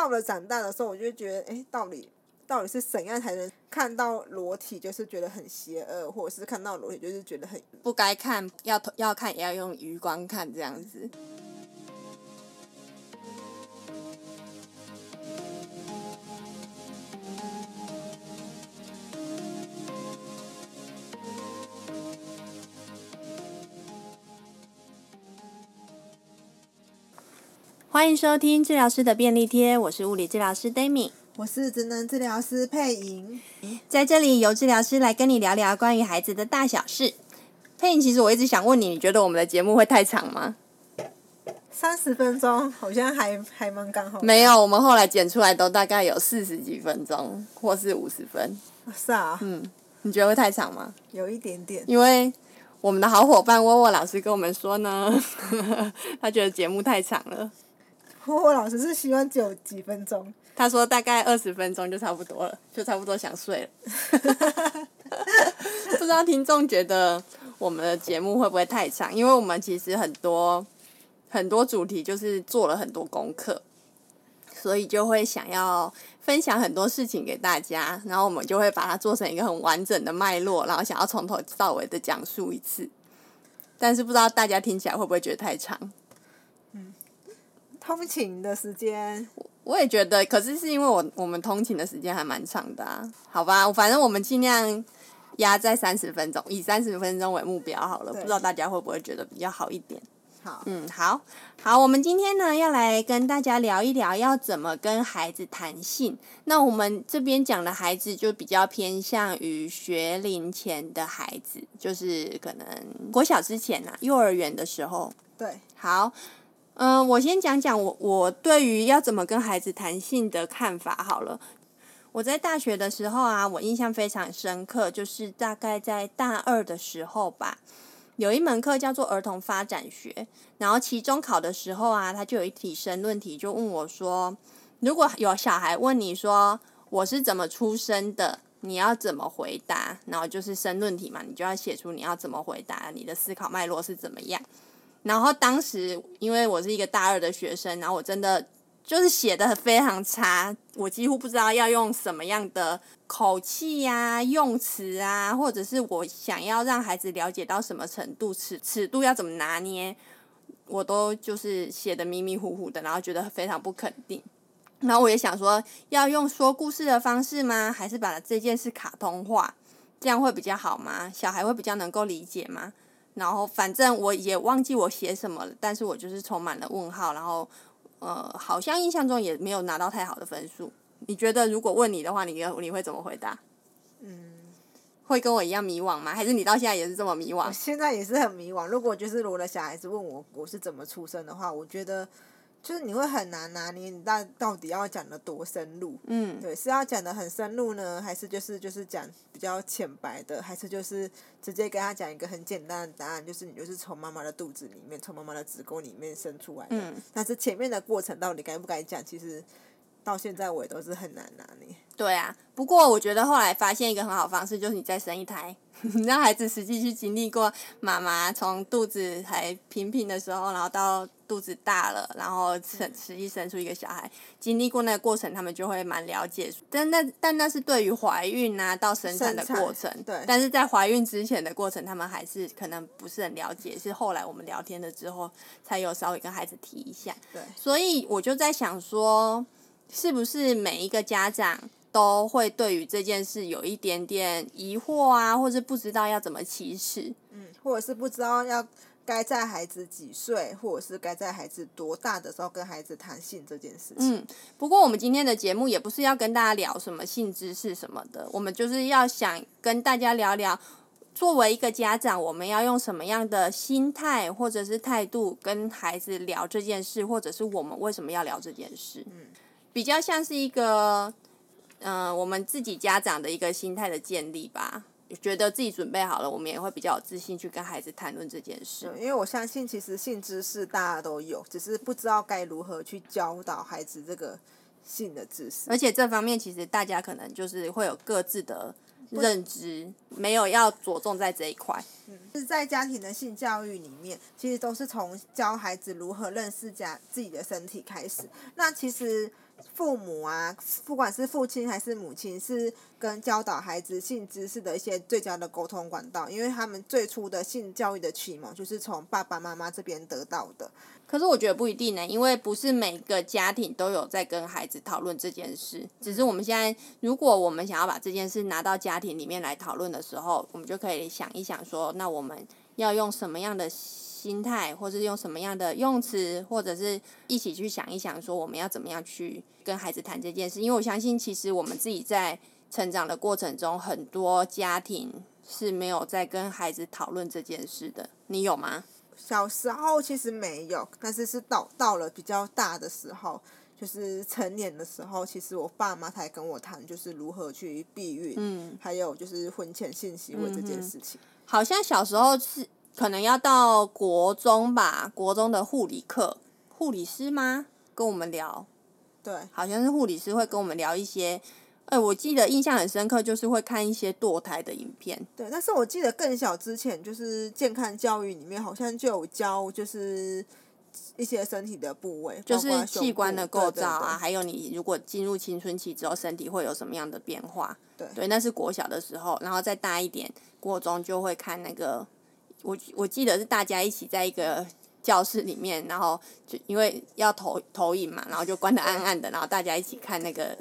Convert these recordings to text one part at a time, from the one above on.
到了长大的时候，我就觉得，哎，到底到底是怎样才能看到裸体，就是觉得很邪恶，或者是看到裸体就是觉得很不该看，要要看也要用余光看这样子。欢迎收听治疗师的便利贴，我是物理治疗师 Dami，我是职能治疗师佩莹，在这里由治疗师来跟你聊聊关于孩子的大小事。佩莹，其实我一直想问你，你觉得我们的节目会太长吗？三十分钟好像还还蛮刚好。没有，我们后来剪出来都大概有四十几分钟，或是五十分。是啊。嗯，你觉得会太长吗？有一点点。因为我们的好伙伴窝窝老师跟我们说呢，他觉得节目太长了。我老师是希望只有几分钟。他说大概二十分钟就差不多了，就差不多想睡了。不知道听众觉得我们的节目会不会太长？因为我们其实很多很多主题就是做了很多功课，所以就会想要分享很多事情给大家，然后我们就会把它做成一个很完整的脉络，然后想要从头到尾的讲述一次。但是不知道大家听起来会不会觉得太长？通勤的时间，我也觉得，可是是因为我我们通勤的时间还蛮长的啊。好吧，反正我们尽量压在三十分钟，以三十分钟为目标好了。不知道大家会不会觉得比较好一点？好，嗯，好，好，我们今天呢要来跟大家聊一聊要怎么跟孩子谈性。那我们这边讲的孩子就比较偏向于学龄前的孩子，就是可能国小之前啊，幼儿园的时候。对，好。嗯、我先讲讲我我对于要怎么跟孩子谈性的看法好了。我在大学的时候啊，我印象非常深刻，就是大概在大二的时候吧，有一门课叫做儿童发展学，然后期中考的时候啊，他就有一题申论题，就问我说，如果有小孩问你说我是怎么出生的，你要怎么回答？然后就是申论题嘛，你就要写出你要怎么回答，你的思考脉络是怎么样。然后当时因为我是一个大二的学生，然后我真的就是写的非常差，我几乎不知道要用什么样的口气呀、用词啊，或者是我想要让孩子了解到什么程度，尺尺度要怎么拿捏，我都就是写的迷迷糊糊的，然后觉得非常不肯定。然后我也想说，要用说故事的方式吗？还是把这件事卡通化，这样会比较好吗？小孩会比较能够理解吗？然后反正我也忘记我写什么了，但是我就是充满了问号，然后呃，好像印象中也没有拿到太好的分数。你觉得如果问你的话，你你会怎么回答？嗯，会跟我一样迷惘吗？还是你到现在也是这么迷惘？我现在也是很迷惘。如果就是我的小孩子问我我是怎么出生的话，我觉得。就是你会很难拿捏，你到到底要讲的多深入？嗯，对，是要讲的很深入呢，还是就是就是讲比较浅白的，还是就是直接跟他讲一个很简单的答案，就是你就是从妈妈的肚子里面，从妈妈的子宫里面生出来的。嗯，但是前面的过程到底该不该讲，其实到现在我也都是很难拿捏。对啊，不过我觉得后来发现一个很好方式，就是你再生一胎。你让孩子实际去经历过妈妈从肚子还平平的时候，然后到肚子大了，然后生实际生出一个小孩，经历过那个过程，他们就会蛮了解。但那但那是对于怀孕啊到生产的过程，对。但是在怀孕之前的过程，他们还是可能不是很了解。是后来我们聊天了之后，才有稍微跟孩子提一下。对。所以我就在想说，是不是每一个家长？都会对于这件事有一点点疑惑啊，或者不知道要怎么启齿，嗯，或者是不知道要该在孩子几岁，或者是该在孩子多大的时候跟孩子谈性这件事情。嗯，不过我们今天的节目也不是要跟大家聊什么性知识什么的，我们就是要想跟大家聊聊，作为一个家长，我们要用什么样的心态或者是态度跟孩子聊这件事，或者是我们为什么要聊这件事。嗯，比较像是一个。嗯、呃，我们自己家长的一个心态的建立吧，觉得自己准备好了，我们也会比较有自信去跟孩子谈论这件事。因为我相信，其实性知识大家都有，只是不知道该如何去教导孩子这个性的知识。而且这方面其实大家可能就是会有各自的认知，没有要着重在这一块。嗯，是在家庭的性教育里面，其实都是从教孩子如何认识家自己的身体开始。那其实。父母啊，不管是父亲还是母亲，是跟教导孩子性知识的一些最佳的沟通管道，因为他们最初的性教育的启蒙就是从爸爸妈妈这边得到的。可是我觉得不一定呢，因为不是每个家庭都有在跟孩子讨论这件事。只是我们现在，如果我们想要把这件事拿到家庭里面来讨论的时候，我们就可以想一想说，那我们要用什么样的心态，或是用什么样的用词，或者是一起去想一想，说我们要怎么样去跟孩子谈这件事。因为我相信，其实我们自己在成长的过程中，很多家庭是没有在跟孩子讨论这件事的。你有吗？小时候其实没有，但是是到到了比较大的时候，就是成年的时候，其实我爸妈才跟我谈，就是如何去避孕，嗯，还有就是婚前性行为这件事情。好像小时候是。可能要到国中吧，国中的护理课，护理师吗？跟我们聊，对，好像是护理师会跟我们聊一些。哎，我记得印象很深刻，就是会看一些堕胎的影片。对，但是我记得更小之前，就是健康教育里面好像就有教，就是一些身体的部位，就是器官的构造啊，还有你如果进入青春期之后，身体会有什么样的变化。对，对，那是国小的时候，然后再大一点，国中就会看那个。我我记得是大家一起在一个教室里面，然后就因为要投投影嘛，然后就关的暗暗的，然后大家一起看那个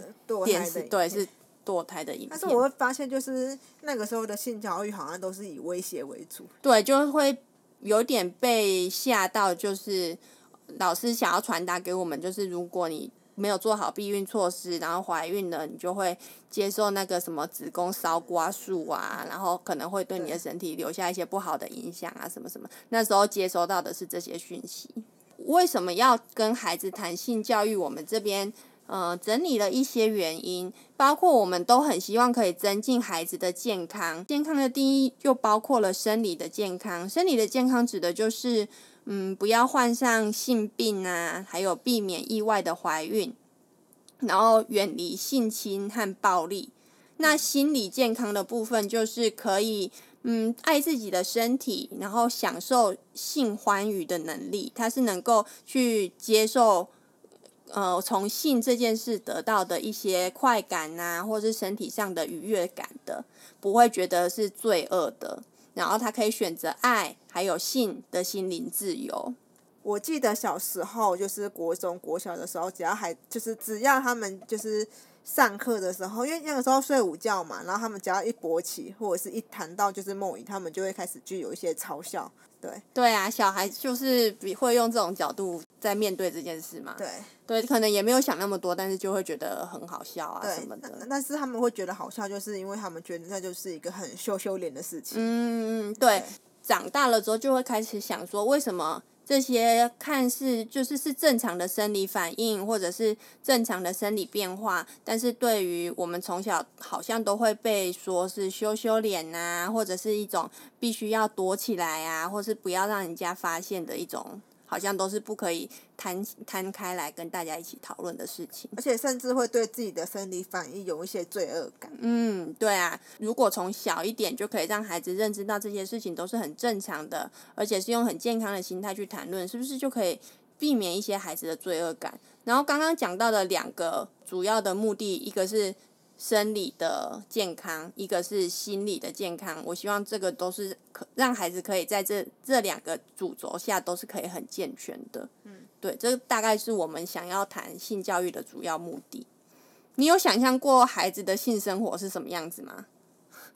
电视，对，是堕胎的影片。但是我会发现，就是那个时候的性教育好像都是以威胁为主。对，就会有点被吓到，就是老师想要传达给我们，就是如果你。没有做好避孕措施，然后怀孕了，你就会接受那个什么子宫烧刮术啊，然后可能会对你的身体留下一些不好的影响啊，什么什么。那时候接收到的是这些讯息。为什么要跟孩子谈性教育？我们这边呃整理了一些原因，包括我们都很希望可以增进孩子的健康。健康的定义又包括了生理的健康，生理的健康指的就是。嗯，不要患上性病啊，还有避免意外的怀孕，然后远离性侵和暴力。那心理健康的部分就是可以，嗯，爱自己的身体，然后享受性欢愉的能力。他是能够去接受，呃，从性这件事得到的一些快感啊，或是身体上的愉悦感的，不会觉得是罪恶的。然后他可以选择爱，还有性的心灵自由。我记得小时候就是国中、国小的时候，只要还就是只要他们就是上课的时候，因为那个时候睡午觉嘛，然后他们只要一勃起或者是一谈到就是梦遗，他们就会开始具有一些嘲笑。对对啊，小孩就是比会用这种角度在面对这件事嘛。对对，可能也没有想那么多，但是就会觉得很好笑啊什么的。但是他们会觉得好笑，就是因为他们觉得那就是一个很羞羞脸的事情。嗯，对。对长大了之后，就会开始想说，为什么这些看似就是是正常的生理反应，或者是正常的生理变化，但是对于我们从小好像都会被说是羞羞脸啊，或者是一种必须要躲起来啊，或是不要让人家发现的一种。好像都是不可以摊摊开来跟大家一起讨论的事情，而且甚至会对自己的生理反应有一些罪恶感。嗯，对啊，如果从小一点就可以让孩子认知到这些事情都是很正常的，而且是用很健康的心态去谈论，是不是就可以避免一些孩子的罪恶感？然后刚刚讲到的两个主要的目的，一个是。生理的健康，一个是心理的健康。我希望这个都是可让孩子可以在这这两个主轴下都是可以很健全的。嗯，对，这大概是我们想要谈性教育的主要目的。你有想象过孩子的性生活是什么样子吗？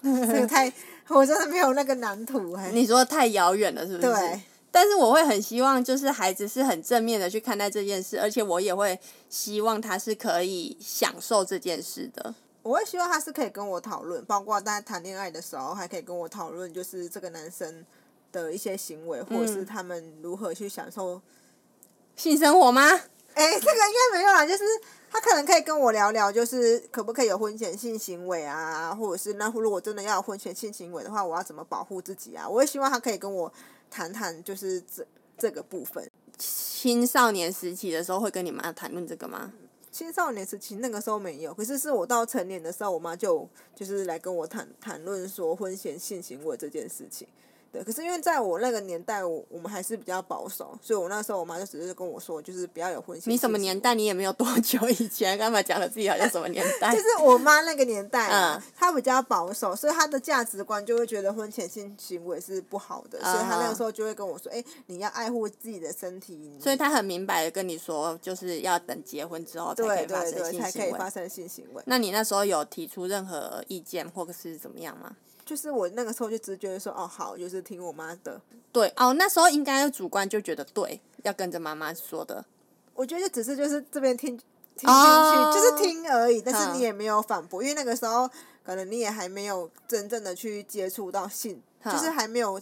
这个太，我真的没有那个蓝图。你说太遥远了，是不是？对。但是我会很希望，就是孩子是很正面的去看待这件事，而且我也会希望他是可以享受这件事的。我会希望他是可以跟我讨论，包括在谈恋爱的时候，还可以跟我讨论，就是这个男生的一些行为，或者是他们如何去享受性生活吗？哎，这个应该没有啦，就是他可能可以跟我聊聊，就是可不可以有婚前性行为啊，或者是那如果真的要有婚前性行为的话，我要怎么保护自己啊？我也希望他可以跟我谈谈，就是这这个部分。青少年时期的时候会跟你妈谈论这个吗？青少年时期那个时候没有，可是是我到成年的时候，我妈就就是来跟我谈谈论说婚前性行为这件事情。对，可是因为在我那个年代，我我们还是比较保守，所以我那时候我妈就只是跟我说，就是不要有婚前。你什么年代？你也没有多久以前，干嘛讲了自己好像什么年代？就是我妈那个年代啊，嗯、她比较保守，所以她的价值观就会觉得婚前性行为是不好的，所以她那个时候就会跟我说：“哎、欸，你要爱护自己的身体。”所以她很明白的跟你说，就是要等结婚之后才可以发生性行为。对对对，才可以发生性行为。那你那时候有提出任何意见或者是怎么样吗？就是我那个时候就直觉说，哦，好，就是听我妈的。对哦，那时候应该主观就觉得对，要跟着妈妈说的。我觉得就只是就是这边听听进去，哦、就是听而已，但是你也没有反驳，嗯、因为那个时候可能你也还没有真正的去接触到性，嗯、就是还没有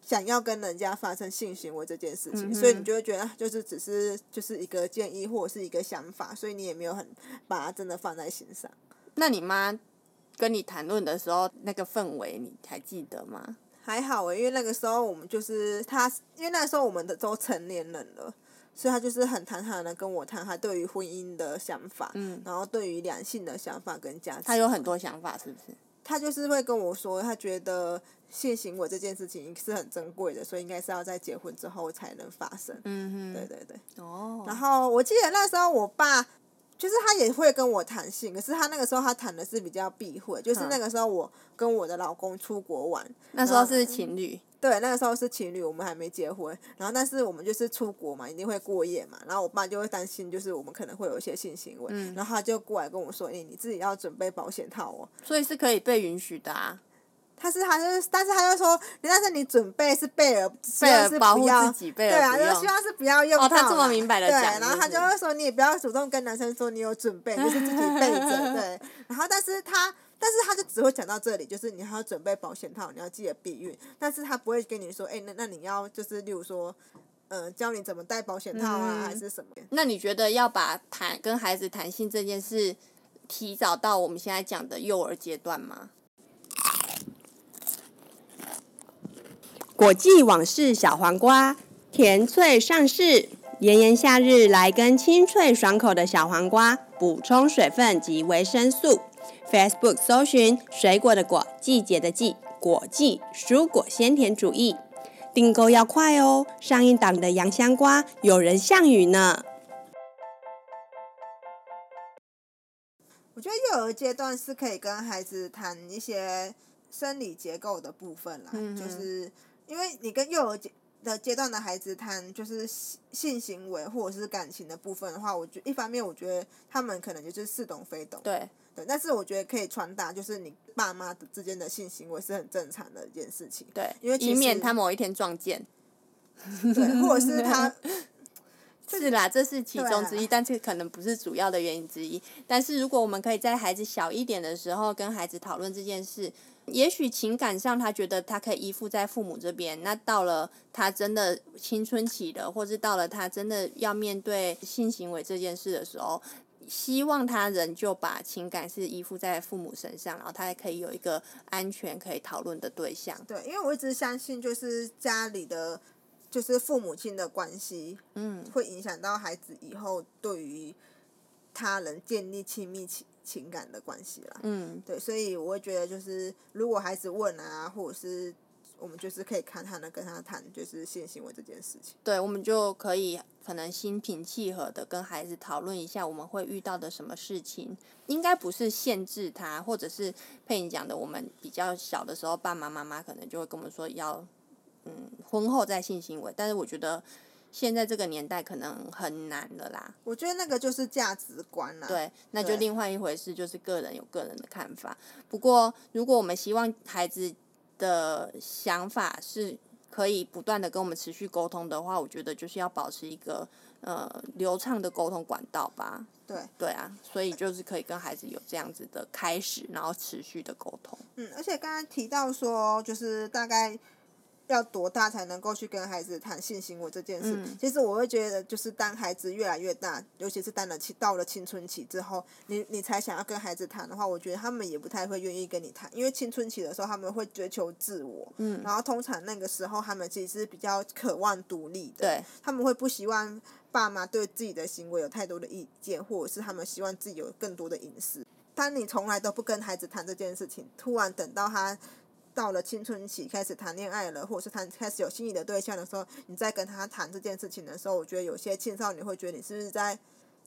想要跟人家发生性行为这件事情，嗯、所以你就会觉得就是只是就是一个建议或者是一个想法，所以你也没有很把它真的放在心上。那你妈？跟你谈论的时候，那个氛围你还记得吗？还好诶，因为那个时候我们就是他，因为那时候我们的都成年人了，所以他就是很坦坦的跟我谈他对于婚姻的想法，嗯，然后对于两性的想法跟价值。他有很多想法，是不是？他就是会跟我说，他觉得性行为这件事情是很珍贵的，所以应该是要在结婚之后才能发生。嗯哼，对对对。哦。然后我记得那时候我爸。就是他也会跟我谈性，可是他那个时候他谈的是比较避讳，就是那个时候我跟我的老公出国玩，那时候是情侣，对，那个时候是情侣，我们还没结婚，然后但是我们就是出国嘛，一定会过夜嘛，然后我爸就会担心，就是我们可能会有一些性行为，嗯、然后他就过来跟我说：“哎、欸，你自己要准备保险套哦。”所以是可以被允许的啊。他是，他是，但是他又说，但是你准备是备而，备而保护自己，备而对啊，就希望是不要用到。哦，他这么明白的讲。对，然后他就会说，你也不要主动跟男生说你有准备，就是自己备着，对。然后，但是他，但是他就只会讲到这里，就是你还要准备保险套，你要记得避孕，但是他不会跟你说，哎、欸，那那你要就是，例如说，嗯、呃，教你怎么戴保险套啊，嗯、还是什么？那你觉得要把谈跟孩子谈性这件事提早到我们现在讲的幼儿阶段吗？果季往事小黄瓜，甜脆上市。炎炎夏日，来根清脆爽口的小黄瓜，补充水分及维生素。Facebook 搜寻“水果的果，季节的季，果季蔬果鲜甜主义”，订购要快哦！上一档的洋香瓜有人项羽呢。我觉得幼儿阶段是可以跟孩子谈一些生理结构的部分啦，嗯、就是。因为你跟幼儿阶的阶段的孩子谈就是性行为或者是感情的部分的话，我觉一方面我觉得他们可能就是似懂非懂。对对，但是我觉得可以传达，就是你爸妈之间的性行为是很正常的一件事情。对，因为以免他某一天撞见。对，或者是他。是啦，这是其中之一，但是可能不是主要的原因之一。但是如果我们可以在孩子小一点的时候跟孩子讨论这件事。也许情感上他觉得他可以依附在父母这边，那到了他真的青春期了，或是到了他真的要面对性行为这件事的时候，希望他人就把情感是依附在父母身上，然后他还可以有一个安全可以讨论的对象。对，因为我一直相信，就是家里的，就是父母亲的关系，嗯，会影响到孩子以后对于他人建立亲密情。情感的关系啦，嗯，对，所以我会觉得就是，如果孩子问啊，或者是我们就是可以看他能，跟他谈就是性行为这件事情。对，我们就可以可能心平气和的跟孩子讨论一下我们会遇到的什么事情，应该不是限制他，或者是佩妮讲的，我们比较小的时候，爸爸妈妈可能就会跟我们说要，嗯，婚后再性行为，但是我觉得。现在这个年代可能很难了啦。我觉得那个就是价值观啦。对，那就另外一回事，就是个人有个人的看法。不过，如果我们希望孩子的想法是可以不断的跟我们持续沟通的话，我觉得就是要保持一个呃流畅的沟通管道吧。对，对啊，所以就是可以跟孩子有这样子的开始，然后持续的沟通。嗯，而且刚刚提到说，就是大概。要多大才能够去跟孩子谈性行为这件事？嗯、其实我会觉得，就是当孩子越来越大，尤其是当了青到了青春期之后，你你才想要跟孩子谈的话，我觉得他们也不太会愿意跟你谈，因为青春期的时候他们会追求自我，嗯，然后通常那个时候他们其实是比较渴望独立的，对，他们会不希望爸妈对自己的行为有太多的意见，或者是他们希望自己有更多的隐私。当你从来都不跟孩子谈这件事情，突然等到他。到了青春期开始谈恋爱了，或者是谈开始有心仪的对象的时候，你再跟他谈这件事情的时候，我觉得有些青少年会觉得你是不是在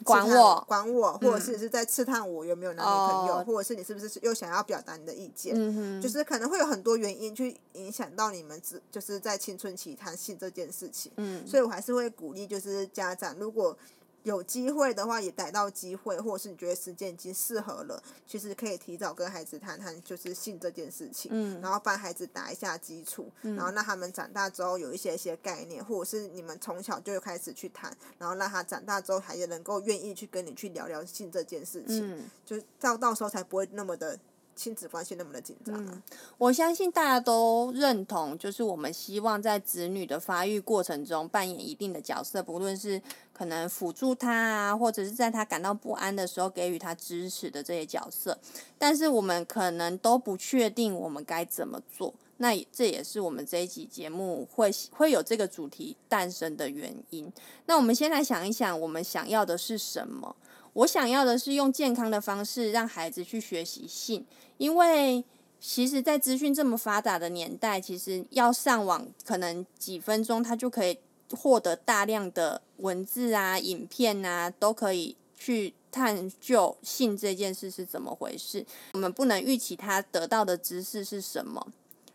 管我，管我，或者是是在刺探我有没有男女朋友，哦、或者是你是不是又想要表达你的意见，嗯、就是可能会有很多原因去影响到你们只就是在青春期谈性这件事情。嗯，所以我还是会鼓励，就是家长如果。有机会的话，也逮到机会，或者是你觉得时间已经适合了，其实可以提早跟孩子谈谈，就是性这件事情，嗯，然后帮孩子打一下基础，嗯，然后让他们长大之后有一些一些概念，或者是你们从小就开始去谈，然后让他长大之后还也能够愿意去跟你去聊聊性这件事情，嗯，就到到时候才不会那么的。亲子关系那么的紧张啊。嗯，我相信大家都认同，就是我们希望在子女的发育过程中扮演一定的角色，不论是可能辅助他啊，或者是在他感到不安的时候给予他支持的这些角色。但是我们可能都不确定我们该怎么做，那这也是我们这一集节目会会有这个主题诞生的原因。那我们先来想一想，我们想要的是什么？我想要的是用健康的方式让孩子去学习性，因为其实，在资讯这么发达的年代，其实要上网可能几分钟，他就可以获得大量的文字啊、影片啊，都可以去探究性这件事是怎么回事。我们不能预期他得到的知识是什么，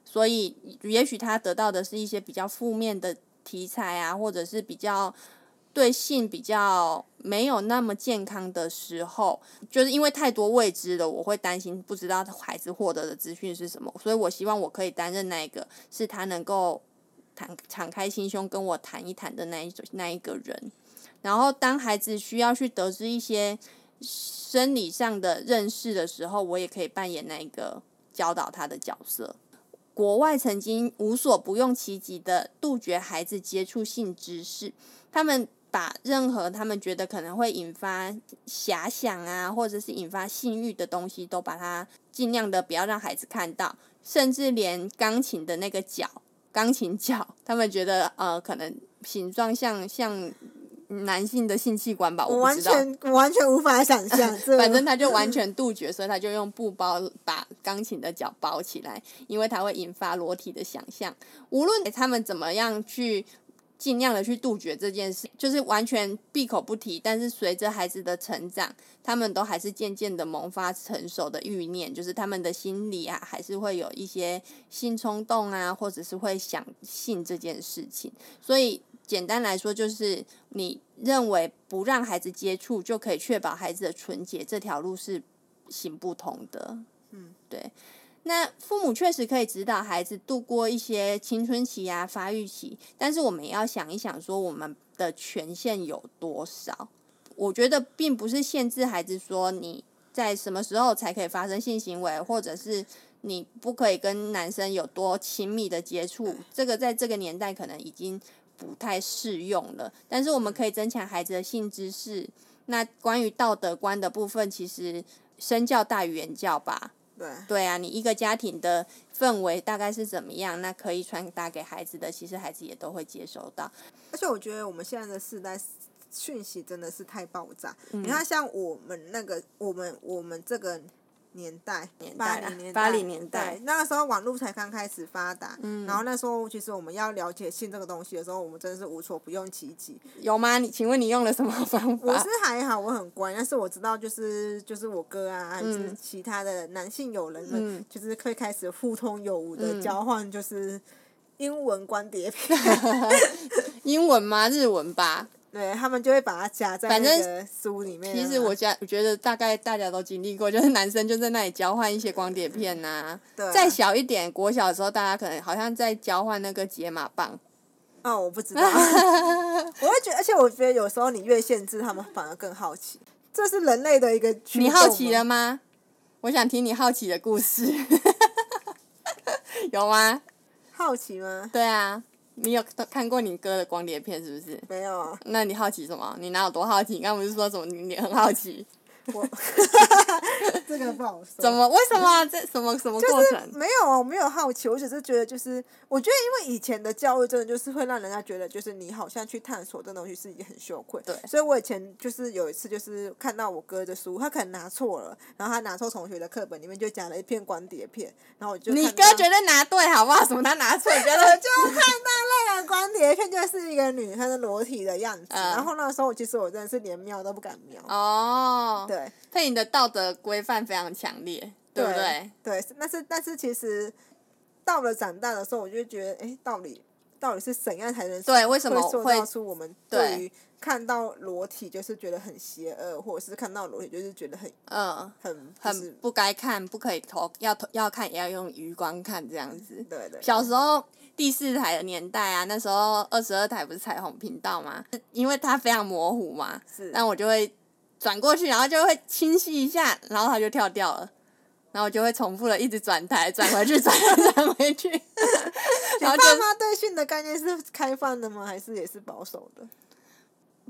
所以也许他得到的是一些比较负面的题材啊，或者是比较。对性比较没有那么健康的时候，就是因为太多未知了，我会担心不知道孩子获得的资讯是什么，所以我希望我可以担任那一个是他能够坦敞开心胸跟我谈一谈的那一种那一个人。然后当孩子需要去得知一些生理上的认识的时候，我也可以扮演那一个教导他的角色。国外曾经无所不用其极的杜绝孩子接触性知识，他们。把任何他们觉得可能会引发遐想啊，或者是引发性欲的东西，都把它尽量的不要让孩子看到，甚至连钢琴的那个脚，钢琴脚，他们觉得呃，可能形状像像男性的性器官吧，我完全完全无法想象。反正他就完全杜绝，所以他就用布包把钢琴的脚包起来，因为它会引发裸体的想象。无论他们怎么样去。尽量的去杜绝这件事，就是完全闭口不提。但是随着孩子的成长，他们都还是渐渐的萌发成熟的欲念，就是他们的心里啊，还是会有一些性冲动啊，或者是会想性这件事情。所以简单来说，就是你认为不让孩子接触就可以确保孩子的纯洁，这条路是行不通的。嗯，对。那父母确实可以指导孩子度过一些青春期啊、发育期，但是我们也要想一想，说我们的权限有多少？我觉得并不是限制孩子说你在什么时候才可以发生性行为，或者是你不可以跟男生有多亲密的接触，这个在这个年代可能已经不太适用了。但是我们可以增强孩子的性知识。那关于道德观的部分，其实身教大于言教吧。对对啊，你一个家庭的氛围大概是怎么样？那可以传达给孩子的，其实孩子也都会接收到。而且我觉得我们现在的世代讯息真的是太爆炸。嗯、你看，像我们那个，我们我们这个。年代，八零年代，八零年代，那个时候网络才刚开始发达，嗯，然后那时候其实我们要了解性这个东西的时候，我们真的是无所不用其极。有吗？你请问你用了什么方法？我是还好，我很乖，但是我知道就是就是我哥啊，还是其他的男性友人们，嗯，就是会开始互通有无的交换，就是英文光碟片，英文吗？日文吧。对，他们就会把它夹在反正书里面。其实我家我觉得大概大家都经历过，就是男生就在那里交换一些光碟片呐、啊。对、啊。再小一点，国小的时候，大家可能好像在交换那个解码棒。哦，我不知道。我会觉得，而且我觉得有时候你越限制，他们反而更好奇。这是人类的一个。你好奇了吗？我想听你好奇的故事。有吗？好奇吗？对啊。你有看过你哥的光碟片是不是？没有啊。那你好奇什么？你哪有多好奇？你刚不是说什么你你很好奇？我 这个不好说。怎么？为什么？这什么什么过程？就是没有啊，我没有好奇，我只是觉得，就是我觉得，因为以前的教育真的就是会让人家觉得，就是你好像去探索这东西是一件很羞愧。对。所以我以前就是有一次，就是看到我哥的书，他可能拿错了，然后他拿错同学的课本里面就讲了一片光碟片，然后我就。你哥绝对拿对，好不好？什么他拿错？觉得我就看到那个光碟片就是一个女生的裸体的样子，嗯、然后那个时候其实我真的是连瞄都不敢瞄。哦。对。配你的道德规范非常强烈，对不对？对，但是但是其实到了长大的时候，我就觉得，哎，到底到底是怎样才能对？为什么会做出我们对于看到裸体就是觉得很邪恶，或者是看到裸体就是觉得很嗯很很不该看，不可以投，要投要看也要用余光看这样子。对对。小时候第四台的年代啊，那时候二十二台不是彩虹频道吗？因为它非常模糊嘛，是，那我就会。转过去，然后就会清晰一下，然后它就跳掉了，然后我就会重复的一直转台，转回去，转转回去。然后就爸妈对性的概念是开放的吗？还是也是保守的？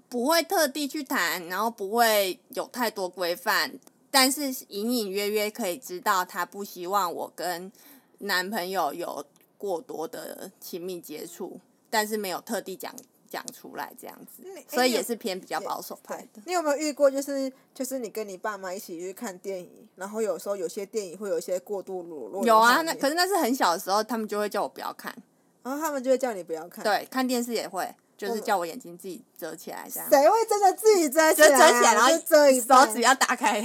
不会特地去谈，然后不会有太多规范，但是隐隐约约可以知道他不希望我跟男朋友有过多的亲密接触，但是没有特地讲。讲出来这样子，所以也是偏比较保守派的。你有没有遇过，就是就是你跟你爸妈一起去看电影，然后有时候有些电影会有一些过度裸露。有啊，那可是那是很小的时候，他们就会叫我不要看。然后他们就会叫你不要看。对，看电视也会，就是叫我眼睛自己遮起来这样。谁会真的自己遮起来？就遮起来，然后遮一手指要打开。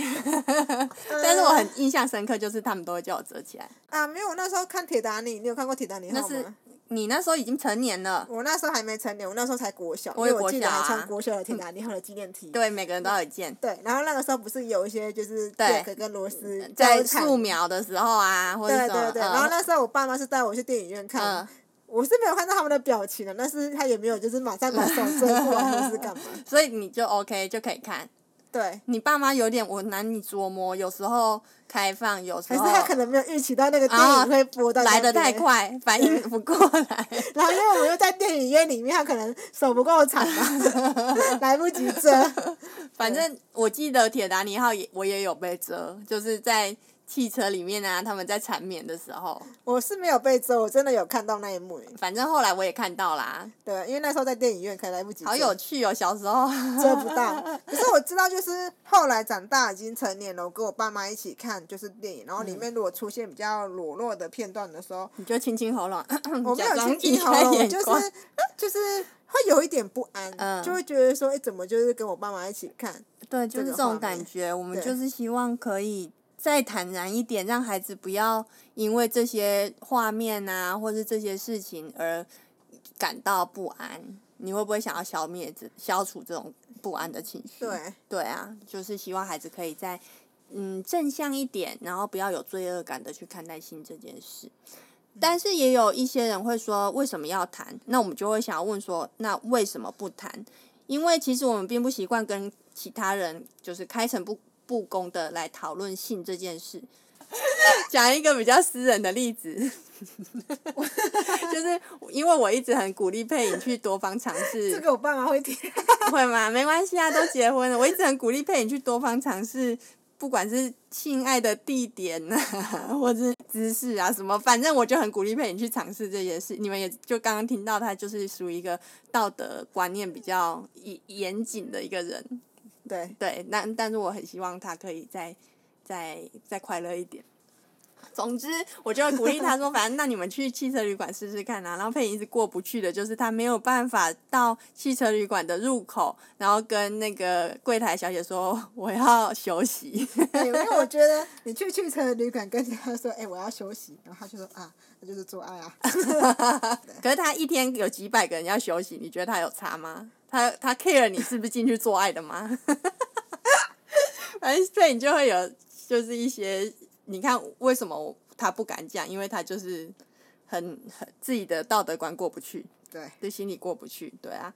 但是我很印象深刻，就是他们都会叫我遮起来。啊，没有，我那时候看铁达尼，你有看过铁达尼号吗？那是你那时候已经成年了，我那时候还没成年，我那时候才国小，我也国小啊，因为我记得还穿国小的铁达尼号的纪念 T。对，每个人都有一件。对，然后那个时候不是有一些就是杰克跟螺丝在素描的时候啊，或者对对对，然后那时候我爸妈是带我去电影院看，我是没有看到他们的表情的，但是他也没有就是马上把手遮过来 或是干嘛，所以你就 OK 就可以看。对，你爸妈有点我难以琢磨，有时候开放，有时候还是他可能没有预期到那个电影会播到来的太快，反应不过来。然后因为我们又在电影院里面，他可能手不够长嘛，来不及遮。反正我记得铁达尼号也我也有被遮，就是在。汽车里面啊，他们在缠绵的时候，我是没有被遮，我真的有看到那一幕。反正后来我也看到啦。对，因为那时候在电影院，可能来不及。好有趣哦，小时候遮不到。可是我知道，就是后来长大已经成年了，我跟我爸妈一起看就是电影，然后里面如果出现比较裸露的片段的时候，你就清清喉咙。我没有 清清喉咙，就是就是会有一点不安，嗯、就会觉得说，哎，怎么就是跟我爸妈一起看？对，就是这种感觉。我们就是希望可以。再坦然一点，让孩子不要因为这些画面啊，或是这些事情而感到不安。你会不会想要消灭这、消除这种不安的情绪？对，对啊，就是希望孩子可以在嗯正向一点，然后不要有罪恶感的去看待性这件事。但是也有一些人会说，为什么要谈？那我们就会想要问说，那为什么不谈？因为其实我们并不习惯跟其他人就是开诚布。不公的来讨论性这件事，讲一个比较私人的例子，就是因为我一直很鼓励佩颖去多方尝试。这个我爸妈会听，会吗？没关系啊，都结婚了。我一直很鼓励佩颖去多方尝试，不管是性爱的地点啊，或是姿势啊什么，反正我就很鼓励佩颖去尝试这件事。你们也就刚刚听到，他就是属于一个道德观念比较严严谨的一个人。对对，但但是我很希望他可以再再再快乐一点。总之，我就会鼓励他说：“反正那你们去汽车旅馆试试看啊。”然后佩颖一直过不去的，就是他没有办法到汽车旅馆的入口，然后跟那个柜台小姐说：“我要休息。”对，因为我觉得你去汽车旅馆跟他说：“哎、欸，我要休息。”然后他就说：“啊，那就是做爱啊。”可是他一天有几百个人要休息，你觉得他有差吗？他他 care 你是不是进去做爱的吗？反正对你就会有，就是一些你看为什么他不敢讲？因为他就是很很自己的道德观过不去，对，对心里过不去，对啊。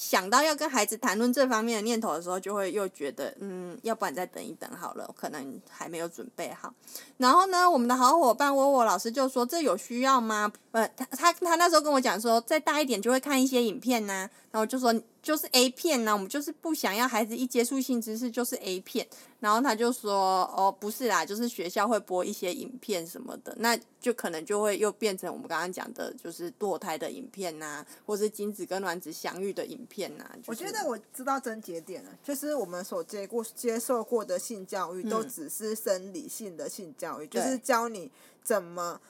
想到要跟孩子谈论这方面的念头的时候，就会又觉得，嗯，要不然再等一等好了，可能还没有准备好。然后呢，我们的好伙伴沃沃老师就说：“这有需要吗？”呃，他他他那时候跟我讲说，再大一点就会看一些影片呐、然后就说：“就是 A 片呢、啊，我们就是不想要孩子一接触性知识就是 A 片。然后他就说：“哦，不是啦，就是学校会播一些影片什么的，那就可能就会又变成我们刚刚讲的，就是堕胎的影片呐、啊，或是精子跟卵子相遇的影片呐、啊。就是”我觉得我知道症结点了，就是我们所接过接受过的性教育都只是生理性的性教育，嗯、就是教你怎么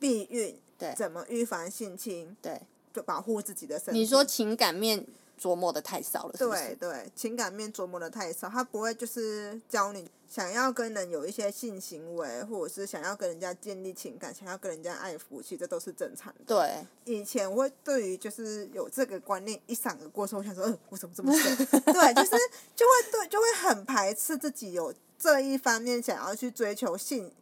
避孕，对，怎么预防性侵，对，就保护自己的身体。你说情感面。琢磨的太少了是是？对对，情感面琢磨的太少，他不会就是教你想要跟人有一些性行为，或者是想要跟人家建立情感，想要跟人家爱抚，其实这都是正常的。对，以前我会对于就是有这个观念一闪而过的时候，我想说，呃，我怎么这么笨？对，就是就会对，就会很排斥自己有这一方面想要去追求性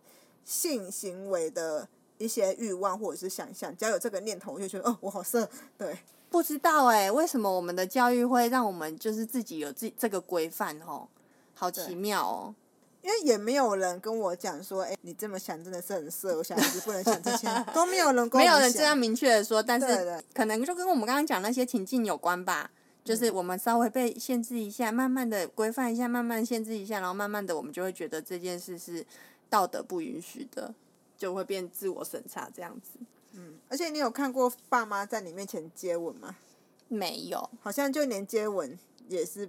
性行为的一些欲望或者是想象，只要有这个念头，我就觉得，哦，我好色，对。不知道哎、欸，为什么我们的教育会让我们就是自己有这这个规范哦？好奇妙哦！因为也没有人跟我讲说，哎、欸，你这么想真的是很色，我想还是不能想这些，都没有人跟我，没有人这样明确的说，但是可能就跟我们刚刚讲那些情境有关吧。就是我们稍微被限制一下，慢慢的规范一下，慢慢限制一下，然后慢慢的我们就会觉得这件事是道德不允许的，就会变自我审查这样子。嗯，而且你有看过爸妈在你面前接吻吗？没有，好像就连接吻也是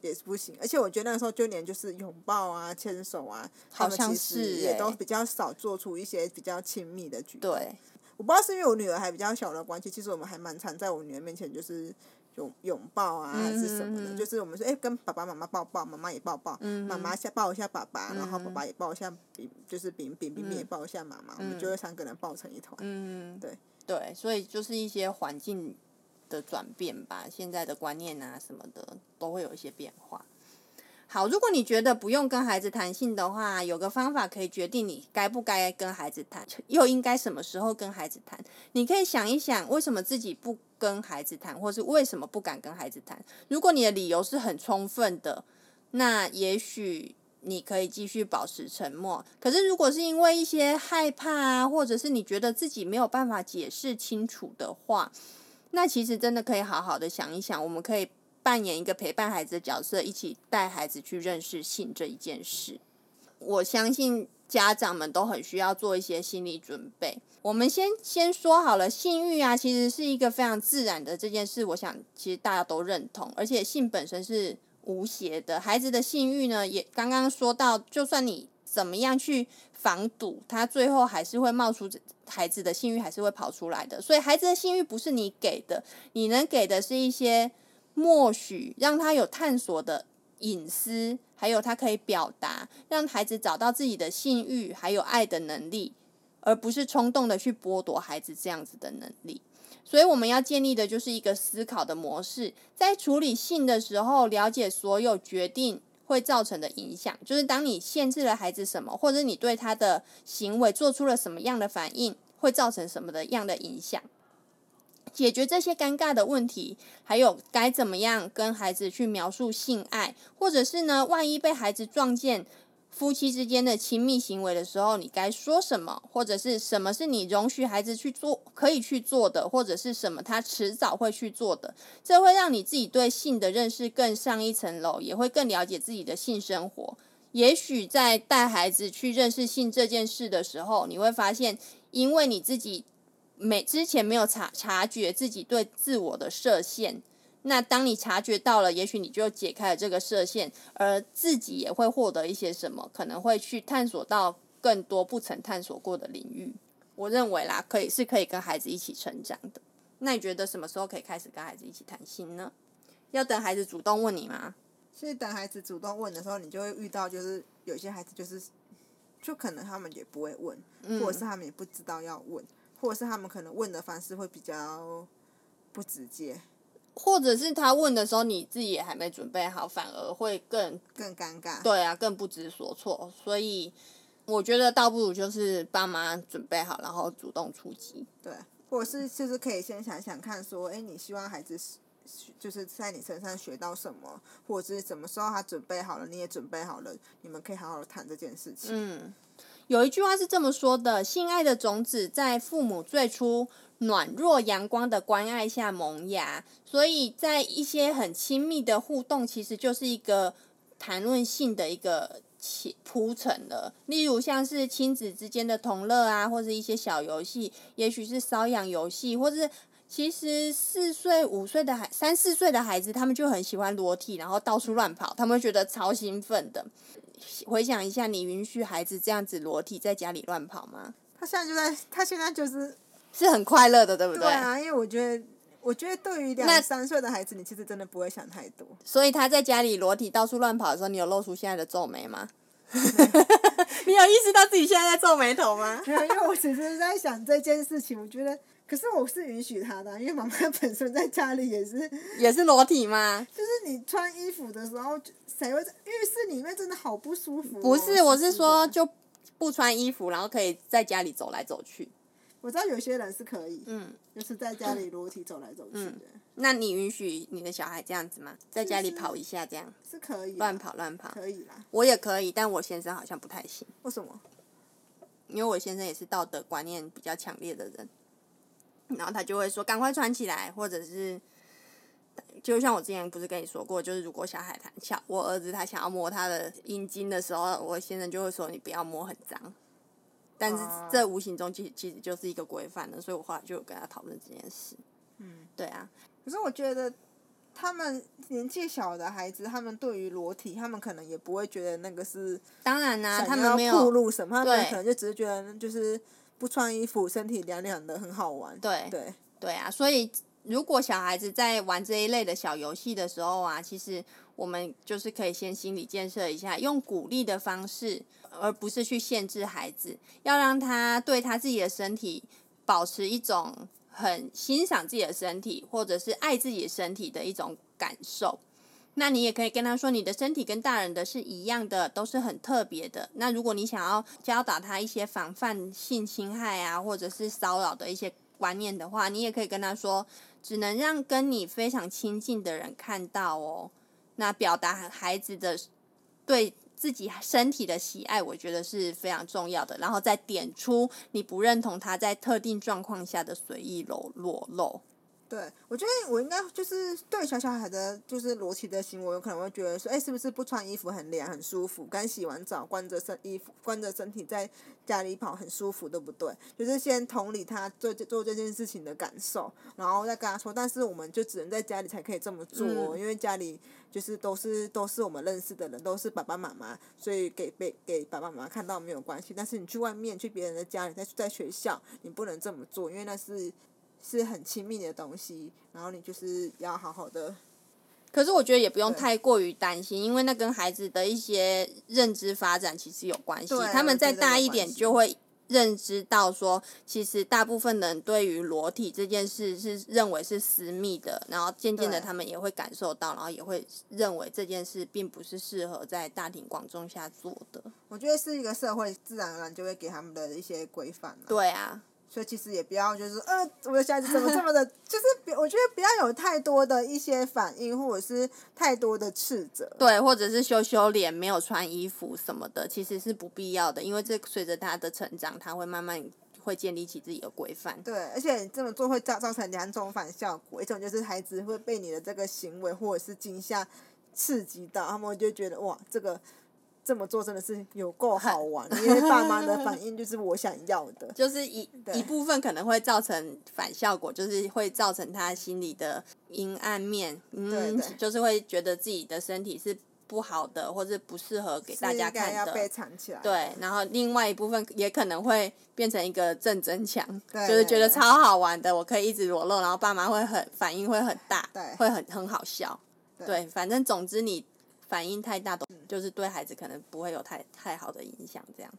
也是不行。而且我觉得那时候就连就是拥抱啊、牵手啊，好像是也都比较少做出一些比较亲密的举动。对，我不知道是因为我女儿还比较小的关系，其实我们还蛮常在我女儿面前就是拥拥抱啊，还是什么的。嗯、就是我们说，哎、欸，跟爸爸妈妈抱抱，妈妈也抱抱，妈妈先抱一下爸爸，然后爸爸也抱一下，就是饼饼饼也抱一下妈妈，我们就会三个人抱成一团。嗯，对对，所以就是一些环境的转变吧，现在的观念啊什么的都会有一些变化。好，如果你觉得不用跟孩子谈性的话，有个方法可以决定你该不该跟孩子谈，又应该什么时候跟孩子谈。你可以想一想，为什么自己不跟孩子谈，或是为什么不敢跟孩子谈。如果你的理由是很充分的，那也许你可以继续保持沉默。可是如果是因为一些害怕啊，或者是你觉得自己没有办法解释清楚的话，那其实真的可以好好的想一想，我们可以扮演一个陪伴孩子的角色，一起带孩子去认识性这一件事。我相信家长们都很需要做一些心理准备。我们先先说好了，性欲啊，其实是一个非常自然的这件事，我想其实大家都认同，而且性本身是无邪的。孩子的性欲呢，也刚刚说到，就算你怎么样去防堵，他最后还是会冒出。孩子的性欲还是会跑出来的，所以孩子的性欲不是你给的，你能给的是一些默许，让他有探索的隐私，还有他可以表达，让孩子找到自己的性欲还有爱的能力，而不是冲动的去剥夺孩子这样子的能力。所以我们要建立的就是一个思考的模式，在处理性的时候，了解所有决定。会造成的影响，就是当你限制了孩子什么，或者你对他的行为做出了什么样的反应，会造成什么的样的影响。解决这些尴尬的问题，还有该怎么样跟孩子去描述性爱，或者是呢，万一被孩子撞见。夫妻之间的亲密行为的时候，你该说什么，或者是什么是你容许孩子去做，可以去做的，或者是什么他迟早会去做的，这会让你自己对性的认识更上一层楼，也会更了解自己的性生活。也许在带孩子去认识性这件事的时候，你会发现，因为你自己没之前没有察察觉自己对自我的设限。那当你察觉到了，也许你就解开了这个设限，而自己也会获得一些什么，可能会去探索到更多不曾探索过的领域。我认为啦，可以是可以跟孩子一起成长的。那你觉得什么时候可以开始跟孩子一起谈心呢？要等孩子主动问你吗？其实等孩子主动问的时候，你就会遇到，就是有些孩子就是，就可能他们也不会问，或者是他们也不知道要问，或者是他们可能问的方式会比较不直接。或者是他问的时候，你自己也还没准备好，反而会更更尴尬。对啊，更不知所措。所以我觉得倒不如就是爸妈准备好，然后主动出击。对，或者是就是可以先想想看，说，哎，你希望孩子就是在你身上学到什么，或者是什么时候他准备好了，你也准备好了，你们可以好好谈这件事情。嗯。有一句话是这么说的：性爱的种子在父母最初暖若阳光的关爱下萌芽，所以在一些很亲密的互动，其实就是一个谈论性的一个铺陈了。例如像是亲子之间的同乐啊，或者一些小游戏，也许是瘙痒游戏，或是其实四岁、五岁的孩、三四岁的孩子，他们就很喜欢裸体，然后到处乱跑，他们觉得超兴奋的。回想一下，你允许孩子这样子裸体在家里乱跑吗？他现在就在，他现在就是。是很快乐的，对不对？对啊，因为我觉得，我觉得对于两三岁的孩子，你其实真的不会想太多。所以他在家里裸体到处乱跑的时候，你有露出现在的皱眉吗？你有意识到自己现在在皱眉头吗？没有，因为我只是在想这件事情。我觉得，可是我是允许他的，因为妈妈本身在家里也是 也是裸体吗？就是你穿衣服的时候，谁会在浴室里面真的好不舒服哦？不是，我是说就不穿衣服，然后可以在家里走来走去。我知道有些人是可以，嗯，就是在家里裸体走来走去的。嗯，那你允许你的小孩这样子吗？在家里跑一下这样？是，是可以。乱跑乱跑。可以啦。我也可以，但我先生好像不太行。为什么？因为我先生也是道德观念比较强烈的人，然后他就会说赶快穿起来，或者是，就像我之前不是跟你说过，就是如果小孩他小我儿子他想要摸他的阴茎的时候，我先生就会说你不要摸，很脏。但是这无形中其实其实就是一个规范的，所以我后来就有跟他讨论这件事。嗯，对啊。可是我觉得，他们年纪小的孩子，他们对于裸体，他们可能也不会觉得那个是。当然啦、啊，他们没有暴露什么，他们可能就只是觉得就是不穿衣服，身体凉凉的很好玩。对对对啊，所以如果小孩子在玩这一类的小游戏的时候啊，其实我们就是可以先心理建设一下，用鼓励的方式。而不是去限制孩子，要让他对他自己的身体保持一种很欣赏自己的身体，或者是爱自己的身体的一种感受。那你也可以跟他说，你的身体跟大人的是一样的，都是很特别的。那如果你想要教导他一些防范性侵害啊，或者是骚扰的一些观念的话，你也可以跟他说，只能让跟你非常亲近的人看到哦。那表达孩子的对。自己身体的喜爱，我觉得是非常重要的。然后再点出你不认同他在特定状况下的随意裸裸露。对，我觉得我应该就是对小小孩的，就是裸体的行为，我有可能会觉得说，哎，是不是不穿衣服很凉很舒服？刚洗完澡，光着身衣服，光着身体在家里跑很舒服，对不对？就是先同理他做做这件事情的感受，然后再跟他说，但是我们就只能在家里才可以这么做，嗯、因为家里就是都是都是我们认识的人，都是爸爸妈妈，所以给被给爸爸妈妈看到没有关系。但是你去外面去别人的家里，在在学校，你不能这么做，因为那是。是很亲密的东西，然后你就是要好好的。可是我觉得也不用太过于担心，因为那跟孩子的一些认知发展其实有关系。他们再大一点就会认知到说，其实大部分人对于裸体这件事是认为是私密的，然后渐渐的他们也会感受到，然后也会认为这件事并不是适合在大庭广众下做的。我觉得是一个社会自然而然就会给他们的一些规范。对啊。所以其实也不要，就是呃，我的小孩子怎么这么的，就是我觉得不要有太多的一些反应，或者是太多的斥责。对，或者是羞羞脸、没有穿衣服什么的，其实是不必要的，因为这随着他的成长，他会慢慢会建立起自己的规范。对，而且这么做会造造成两种反效果，一种就是孩子会被你的这个行为或者是惊吓刺激到，他们就觉得哇，这个。这么做真的是有够好玩，因为爸妈的反应就是我想要的，就是一一部分可能会造成反效果，就是会造成他心里的阴暗面，嗯，就是会觉得自己的身体是不好的，或者不适合给大家看的，要被藏起来。对，然后另外一部分也可能会变成一个正增强，就是觉得超好玩的，我可以一直裸露，然后爸妈会很反应会很大，对，会很很好笑，对，对，反正总之你。反应太大，都就是对孩子可能不会有太太好的影响。这样，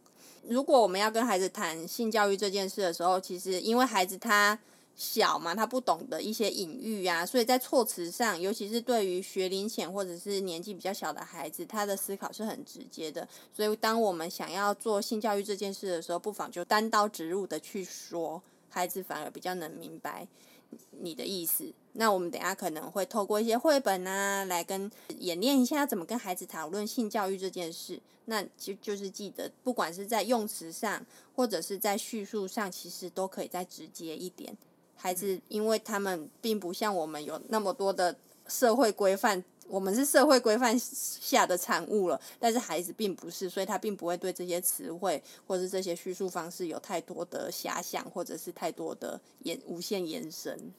如果我们要跟孩子谈性教育这件事的时候，其实因为孩子他小嘛，他不懂得一些隐喻啊，所以在措辞上，尤其是对于学龄前或者是年纪比较小的孩子，他的思考是很直接的。所以，当我们想要做性教育这件事的时候，不妨就单刀直入的去说，孩子反而比较能明白。你的意思。那我们等下可能会透过一些绘本啊，来跟演练一下怎么跟孩子讨论性教育这件事。那就就是记得，不管是在用词上，或者是在叙述上，其实都可以再直接一点。孩子，因为他们并不像我们有那么多的社会规范，我们是社会规范下的产物了，但是孩子并不是，所以他并不会对这些词汇或是这些叙述方式有太多的遐想，或者是太多的延无限延伸。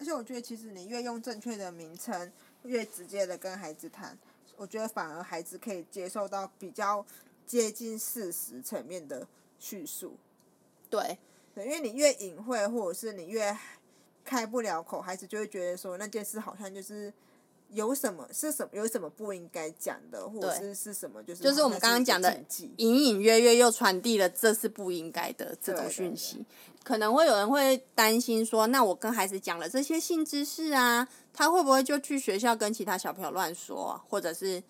而且我觉得，其实你越用正确的名称，越直接的跟孩子谈，我觉得反而孩子可以接受到比较接近事实层面的叙述。对，对，因为你越隐晦，或者是你越开不了口，孩子就会觉得说那件事好像就是。有什么是什么？有什么不应该讲的，或者是是什么？就是就是我们刚刚讲的，隐隐约约又传递了这是不应该的这种讯息。可能会有人会担心说，那我跟孩子讲了这些性知识啊，他会不会就去学校跟其他小朋友乱说，或者是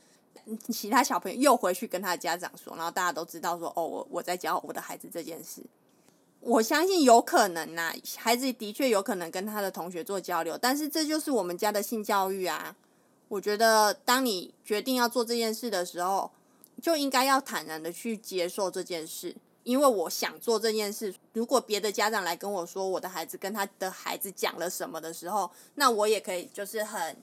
其他小朋友又回去跟他的家长说，然后大家都知道说，哦，我我在教我的孩子这件事。我相信有可能呐、啊，孩子的确有可能跟他的同学做交流，但是这就是我们家的性教育啊。我觉得，当你决定要做这件事的时候，就应该要坦然的去接受这件事。因为我想做这件事，如果别的家长来跟我说我的孩子跟他的孩子讲了什么的时候，那我也可以就是很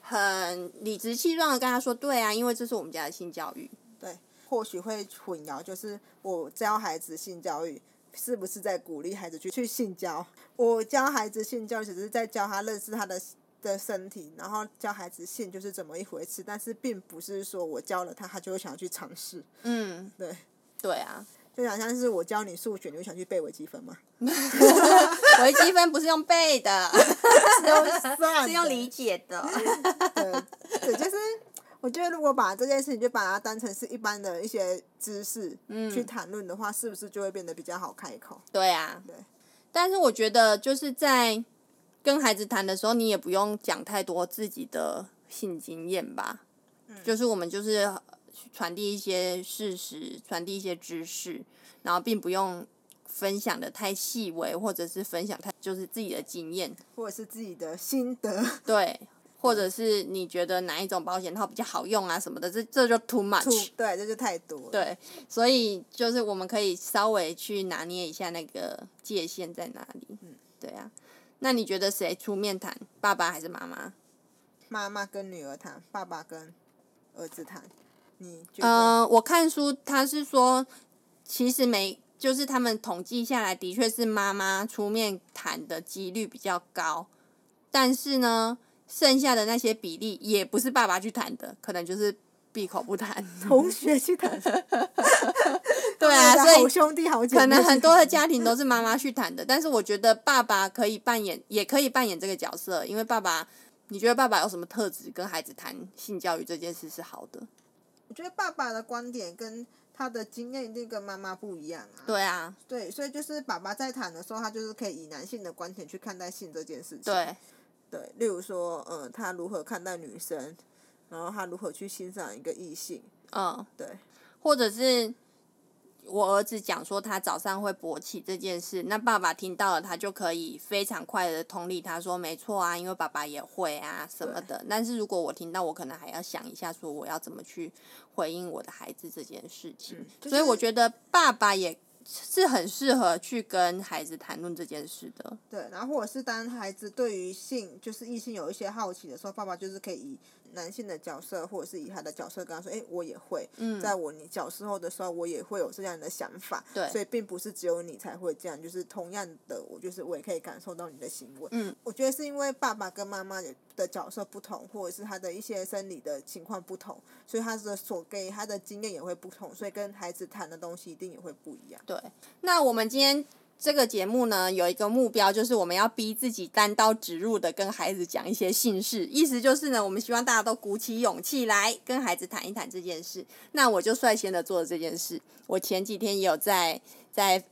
很理直气壮的跟他说：“对啊，因为这是我们家的性教育。”对，或许会混淆，就是我教孩子性教育，是不是在鼓励孩子去去性交？我教孩子性教育，只是在教他认识他的。的身体，然后教孩子性就是怎么一回事，但是并不是说我教了他，他就会想要去尝试。嗯，对，对啊，就好像是我教你数学，你会想去背微积分吗？微积分不是用背的 是用算，是用理解的。对，对，就是我觉得如果把这件事情就把它当成是一般的一些知识，嗯，去谈论的话，是不是就会变得比较好开口？对啊，对。但是我觉得就是在。跟孩子谈的时候，你也不用讲太多自己的性经验吧，嗯，就是我们就是传递一些事实，传递一些知识，然后并不用分享的太细微，或者是分享太就是自己的经验，或者是自己的心得，对，或者是你觉得哪一种保险套比较好用啊什么的，这这就 too much，对，这就太多，对，所以就是我们可以稍微去拿捏一下那个界限在哪里，嗯，对啊。那你觉得谁出面谈，爸爸还是妈妈？妈妈跟女儿谈，爸爸跟儿子谈。你？呃，我看书他是说，其实没，就是他们统计下来，的确是妈妈出面谈的几率比较高，但是呢，剩下的那些比例也不是爸爸去谈的，可能就是。闭口不谈，同学去谈。对啊，所以好兄弟好姐妹，可能很多的家庭都是妈妈去谈的，但是我觉得爸爸可以扮演，也可以扮演这个角色，因为爸爸，你觉得爸爸有什么特质跟孩子谈性教育这件事是好的？我觉得爸爸的观点跟他的经验一定跟妈妈不一样啊。对啊，对，所以就是爸爸在谈的时候，他就是可以以男性的观点去看待性这件事情。对，对，例如说，呃，他如何看待女生。然后他如何去欣赏一个异性？嗯，对，或者是我儿子讲说他早上会勃起这件事，那爸爸听到了，他就可以非常快的同理他说没错啊，因为爸爸也会啊什么的。但是如果我听到，我可能还要想一下，说我要怎么去回应我的孩子这件事情。嗯，就是，所以我觉得爸爸也。是很适合去跟孩子谈论这件事的。对，然后或者是当孩子对于性，就是异性有一些好奇的时候，爸爸就是可以以男性的角色，或者是以他的角色跟他说：“哎，我也会，嗯，在我你小时候的时候，我也会有这样的想法。”对，所以并不是只有你才会这样，就是同样的，我就是我也可以感受到你的行为。嗯，我觉得是因为爸爸跟妈妈的角色不同，或者是他的一些生理的情况不同，所以他的所给他的经验也会不同，所以跟孩子谈的东西一定也会不一样。对，那我们今天这个节目呢，有一个目标，就是我们要逼自己单刀直入的跟孩子讲一些性事，意思就是呢，我们希望大家都鼓起勇气来跟孩子谈一谈这件事。那我就率先的做了这件事。我前几天也有在在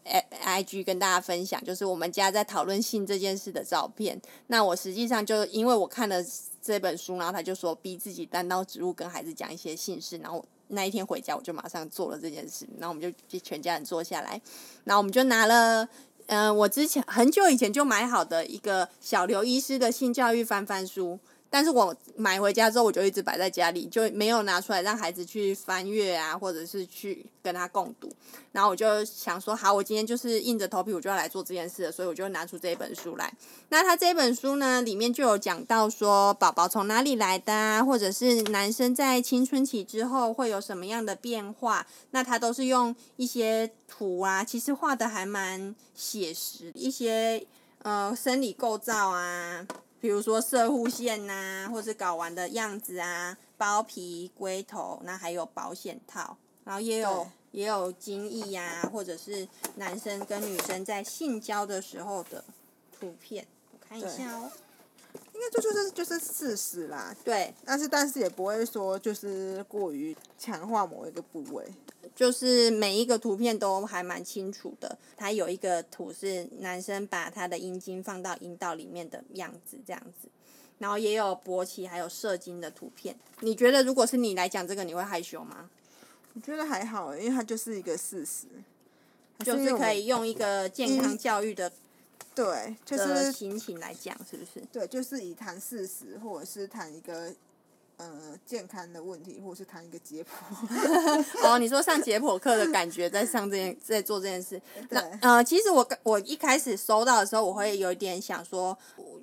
IG 跟大家分享，就是我们家在讨论性这件事的照片。那我实际上就因为我看了这本书，然后他就说逼自己单刀直入跟孩子讲一些性事，然后。那一天回家，我就马上做了这件事。然后我们就全家人坐下来，然后我们就拿了嗯、我之前很久以前就买好的一个小刘医师的性教育翻翻书。但是我买回家之后，我就一直摆在家里，就没有拿出来让孩子去翻阅啊，或者是去跟他共读。然后我就想说，好，我今天就是硬着头皮，我就要来做这件事了，所以我就拿出这一本书来。那他这本书呢，里面就有讲到说，宝宝从哪里来的啊，或者是男生在青春期之后会有什么样的变化。那他都是用一些图啊，其实画的还蛮写实，一些呃生理构造啊。比如说射护线呐，或是睾丸的样子啊，包皮、龟头，那还有保险套，然后也有也有精液呀、啊，或者是男生跟女生在性交的时候的图片，我看一下哦。应该就就是就是事实啦。对。但是但是也不会说就是过于强化某一个部位。就是每一个图片都还蛮清楚的，它有一个图是男生把他的阴茎放到阴道里面的样子，这样子，然后也有勃起还有射精的图片。你觉得如果是你来讲这个，你会害羞吗？我觉得还好，因为它就是一个事实，就是可以用一个健康教育的，对，就是心情来讲，是不是？对，就是以谈事实，或者是谈一个。呃，健康的问题，或者是谈一个解剖。哦，你说上解剖课的感觉，在上这件，在做这件事。那。呃，其实我我一开始收到的时候，我会有一点想说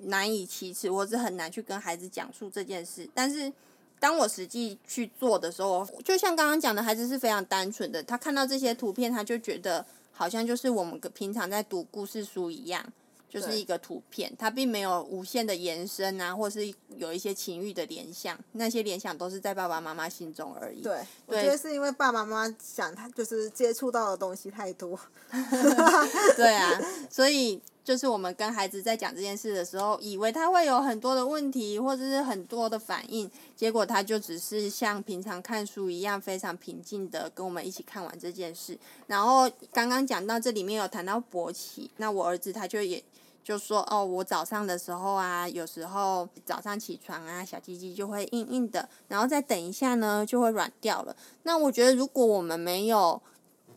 难以启齿，或是很难去跟孩子讲述这件事。但是当我实际去做的时候，就像刚刚讲的，孩子是非常单纯的，他看到这些图片，他就觉得好像就是我们平常在读故事书一样。就是一个图片，它并没有无限的延伸啊，或是有一些情欲的联想，那些联想都是在爸爸妈妈心中而已。对，对，我觉得是因为爸爸妈妈想他就是接触到的东西太多。对啊，所以就是我们跟孩子在讲这件事的时候，以为他会有很多的问题或者是很多的反应，结果他就只是像平常看书一样，非常平静的跟我们一起看完这件事。然后刚刚讲到这里面有谈到勃起，那我儿子他就也。就说哦，我早上的时候啊，有时候早上起床啊，小鸡鸡就会硬硬的，然后再等一下呢，就会软掉了。那我觉得，如果我们没有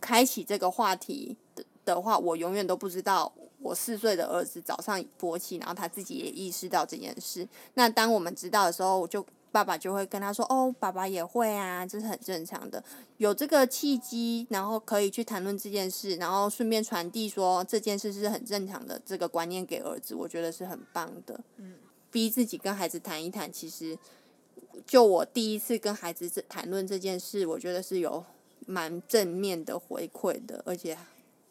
开启这个话题的的话，我永远都不知道我四岁的儿子早上勃起，然后他自己也意识到这件事。那当我们知道的时候，我就。爸爸就会跟他说：“哦，爸爸也会啊，这是很正常的。有这个契机，然后可以去谈论这件事，然后顺便传递说这件事是很正常的这个观念给儿子，我觉得是很棒的。嗯，逼自己跟孩子谈一谈，其实就我第一次跟孩子谈论这件事，我觉得是有蛮正面的回馈的，而且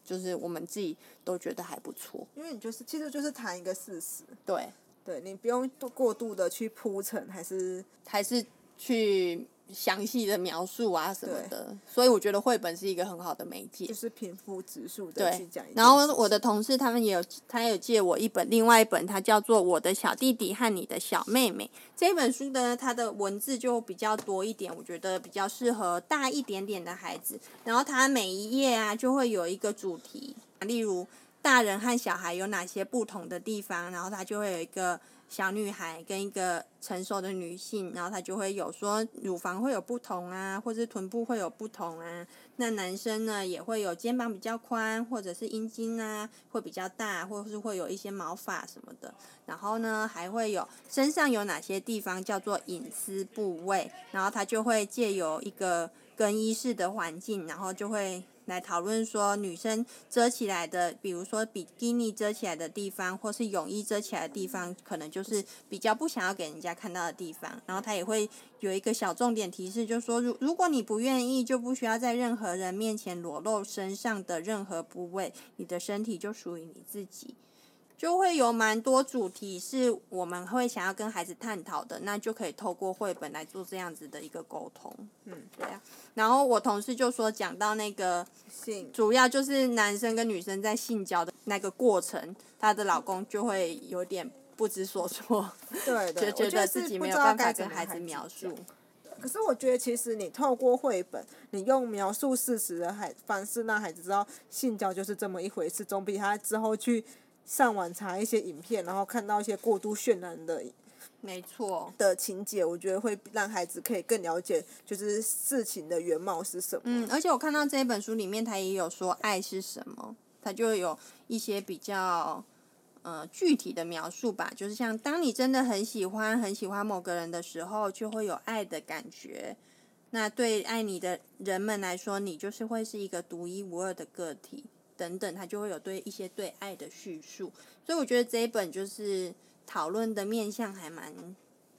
就是我们自己都觉得还不错。因为你就是其实就是谈一个事实，对。”对，你不用过度的去铺陈，还是还是去详细的描述啊什么的，所以我觉得绘本是一个很好的媒介，就是贫富指数的去讲。然后我的同事他们也有，他有借我一本，另外一本它叫做《我的小弟弟和你的小妹妹》这本书呢，它的文字就比较多一点，我觉得比较适合大一点点的孩子。然后它每一页啊就会有一个主题，例如。大人和小孩有哪些不同的地方？然后它就会有一个小女孩跟一个成熟的女性，然后她就会有说乳房会有不同啊，或者臀部会有不同啊。那男生呢也会有肩膀比较宽，或者是阴茎啊会比较大，或者是会有一些毛发什么的。然后呢还会有身上有哪些地方叫做隐私部位，然后他就会借由一个更衣室的环境，然后就会。来讨论说，女生遮起来的，比如说比基尼遮起来的地方，或是泳衣遮起来的地方，可能就是比较不想要给人家看到的地方。然后他也会有一个小重点提示，就是说，如如果你不愿意，就不需要在任何人面前裸露身上的任何部位，你的身体就属于你自己。就会有蛮多主题是我们会想要跟孩子探讨的，那就可以透过绘本来做这样子的一个沟通。嗯，对啊。然后我同事就说，讲到那个性，主要就是男生跟女生在性交的那个过程，她的老公就会有点不知所措，对，对，就觉得自己没有办法跟孩子描述。可是我觉得，其实你透过绘本，你用描述事实的孩方式，让孩子知道性交就是这么一回事，总比他之后去。上网查一些影片，然后看到一些过度渲染的，没错的情节，我觉得会让孩子可以更了解，就是事情的原貌是什么。嗯，而且我看到这一本书里面，他也有说爱是什么，它就有一些比较呃具体的描述吧，就是像当你真的很喜欢很喜欢某个人的时候，就会有爱的感觉。那对爱你的人们来说，你就是会是一个独一无二的个体，等等，他就会有对一些对爱的叙述。所以我觉得这一本就是讨论的面向还蛮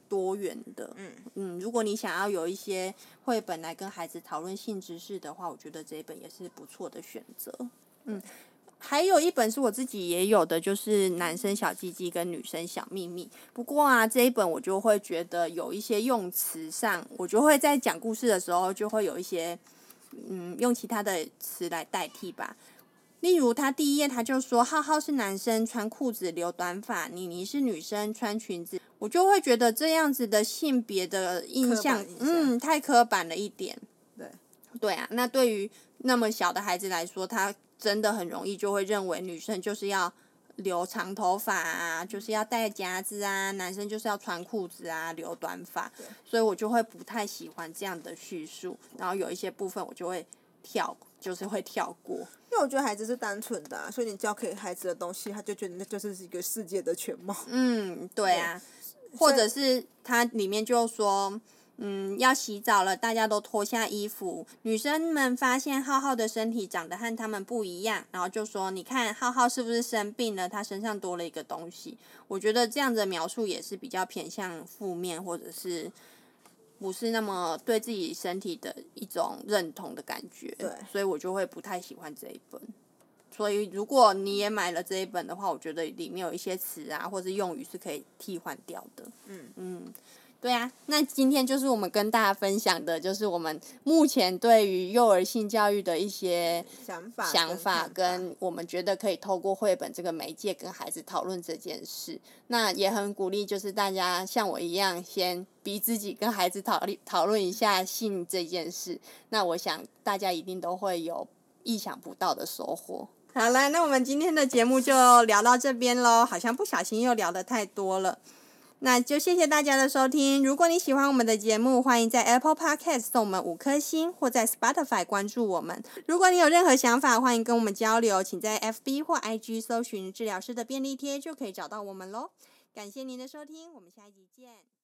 多元的。嗯嗯，如果你想要有一些绘本来跟孩子讨论性知识的话，我觉得这一本也是不错的选择。嗯。还有一本是我自己也有的，就是男生小鸡鸡跟女生小秘密。不过啊，这一本我就会觉得有一些用词上，我就会在讲故事的时候就会有一些，嗯，用其他的词来代替吧。例如，他第一页他就说浩浩是男生穿裤子留短发，妮妮是女生穿裙子，我就会觉得这样子的性别的印象，印象嗯，太刻板了一点。对，对啊，那对于那么小的孩子来说，他。真的很容易就会认为女生就是要留长头发啊，就是要戴夹子啊，男生就是要穿裤子啊，留短发。所以我就会不太喜欢这样的叙述，然后有一些部分我就会跳，就是会跳过。因为我觉得孩子是单纯的啊，所以你教给孩子的东西，他就觉得那就是一个世界的全貌。嗯，对啊，或者是他里面就说。嗯，要洗澡了，大家都脱下衣服。女生们发现浩浩的身体长得和他们不一样，然后就说：“你看，浩浩是不是生病了？他身上多了一个东西。”我觉得这样的描述也是比较偏向负面，或者是不是那么对自己身体的一种认同的感觉。对，所以我就会不太喜欢这一本。所以如果你也买了这一本的话，我觉得里面有一些词啊，或者用语是可以替换掉的。嗯嗯。对啊，那今天就是我们跟大家分享的，就是我们目前对于幼儿性教育的一些想法、想法，跟我们觉得可以透过绘本这个媒介跟孩子讨论这件事。那也很鼓励，就是大家像我一样，先逼自己跟孩子讨论讨论一下性这件事。那我想大家一定都会有意想不到的收获。好了，那我们今天的节目就聊到这边喽，好像不小心又聊得太多了。那就谢谢大家的收听。如果你喜欢我们的节目，欢迎在 Apple Podcast 送我们五颗星，或在 Spotify 关注我们。如果你有任何想法，欢迎跟我们交流，请在 FB 或 IG 搜寻治疗师的便利贴，就可以找到我们喽。感谢您的收听，我们下一集见。